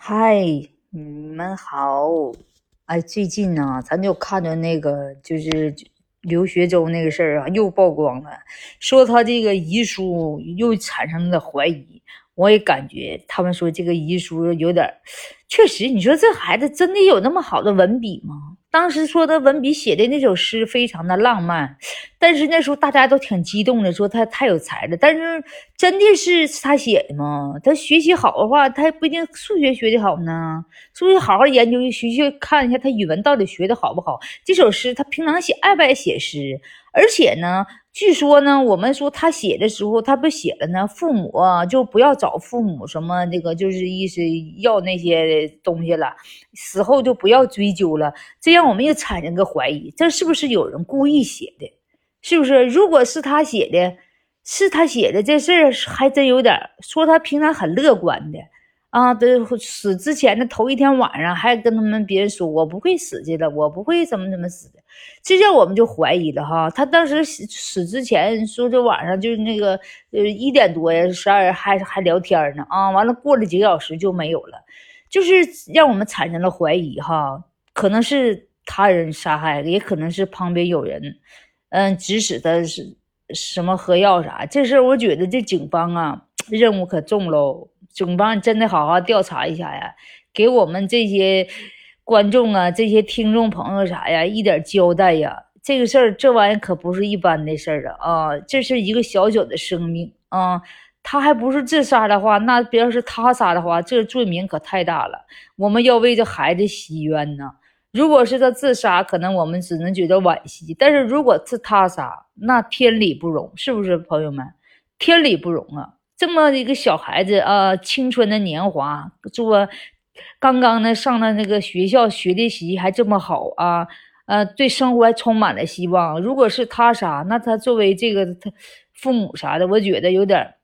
嗨，你们好。哎，最近呢，咱就看着那个，就是刘学周那个事儿啊，又曝光了，说他这个遗书又产生了怀疑。我也感觉他们说这个遗书有点，确实，你说这孩子真的有那么好的文笔吗？当时说的文笔写的那首诗非常的浪漫，但是那时候大家都挺激动的，说他太有才了。但是真的是他写的吗？他学习好的话，他不一定数学学的好呢。所以好好研究学习，看一下他语文到底学的好不好。这首诗他平常写爱不爱写诗？而且呢，据说呢，我们说他写的时候，他不写了呢，父母就不要找父母什么那个，就是意思要那些东西了，死后就不要追究了。这让我们又产生个怀疑，这是不是有人故意写的？是不是？如果是他写的，是他写的这事儿，还真有点说他平常很乐观的。啊，对，死之前的头一天晚上还跟他们别人说，我不会死去的，我不会怎么怎么死的，这下我们就怀疑了哈。他当时死之前说，这晚上就是那个呃一点多呀，十二还还聊天呢啊，完了过了几个小时就没有了，就是让我们产生了怀疑哈，可能是他人杀害，也可能是旁边有人，嗯，指使他是什么喝药啥，这事儿我觉得这警方啊任务可重喽。警方真的好好调查一下呀，给我们这些观众啊、这些听众朋友啥呀一点交代呀！这个事儿，这玩意可不是一般的事儿啊！啊，这是一个小小的生命啊，他还不是自杀的话，那别要是他杀的话，这罪名可太大了。我们要为这孩子洗冤呢。如果是他自杀，可能我们只能觉得惋惜；但是如果是他杀，那天理不容，是不是朋友们？天理不容啊！这么一个小孩子啊，青春的年华，做刚刚呢上的那个学校，学的习还这么好啊，呃，对生活还充满了希望。如果是他杀，那他作为这个他父母啥的，我觉得有点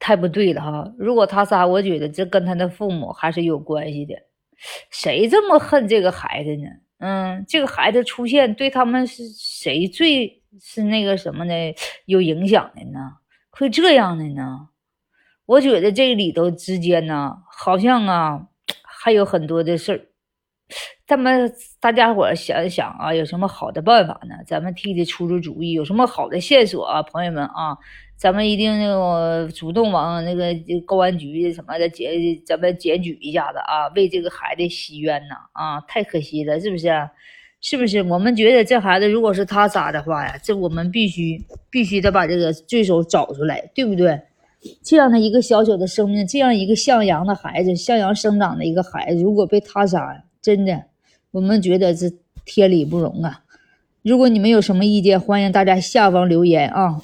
太不对了哈。如果他杀，我觉得这跟他的父母还是有关系的。谁这么恨这个孩子呢？嗯，这个孩子出现对他们是谁最是那个什么的有影响的呢？会这样的呢？我觉得这里头之间呢，好像啊，还有很多的事儿。咱们大家伙想一想啊，有什么好的办法呢？咱们替他出出主意。有什么好的线索啊，朋友们啊，咱们一定那个主动往那个公安局什么的检，咱们检举一下子啊，为这个孩子洗冤呐！啊，太可惜了，是不是？是不是我们觉得这孩子如果是他杀的话呀，这我们必须必须得把这个罪手找出来，对不对？这样的一个小小的生命，这样一个向阳的孩子，向阳生长的一个孩子，如果被他杀，真的，我们觉得这天理不容啊！如果你们有什么意见，欢迎大家下方留言啊。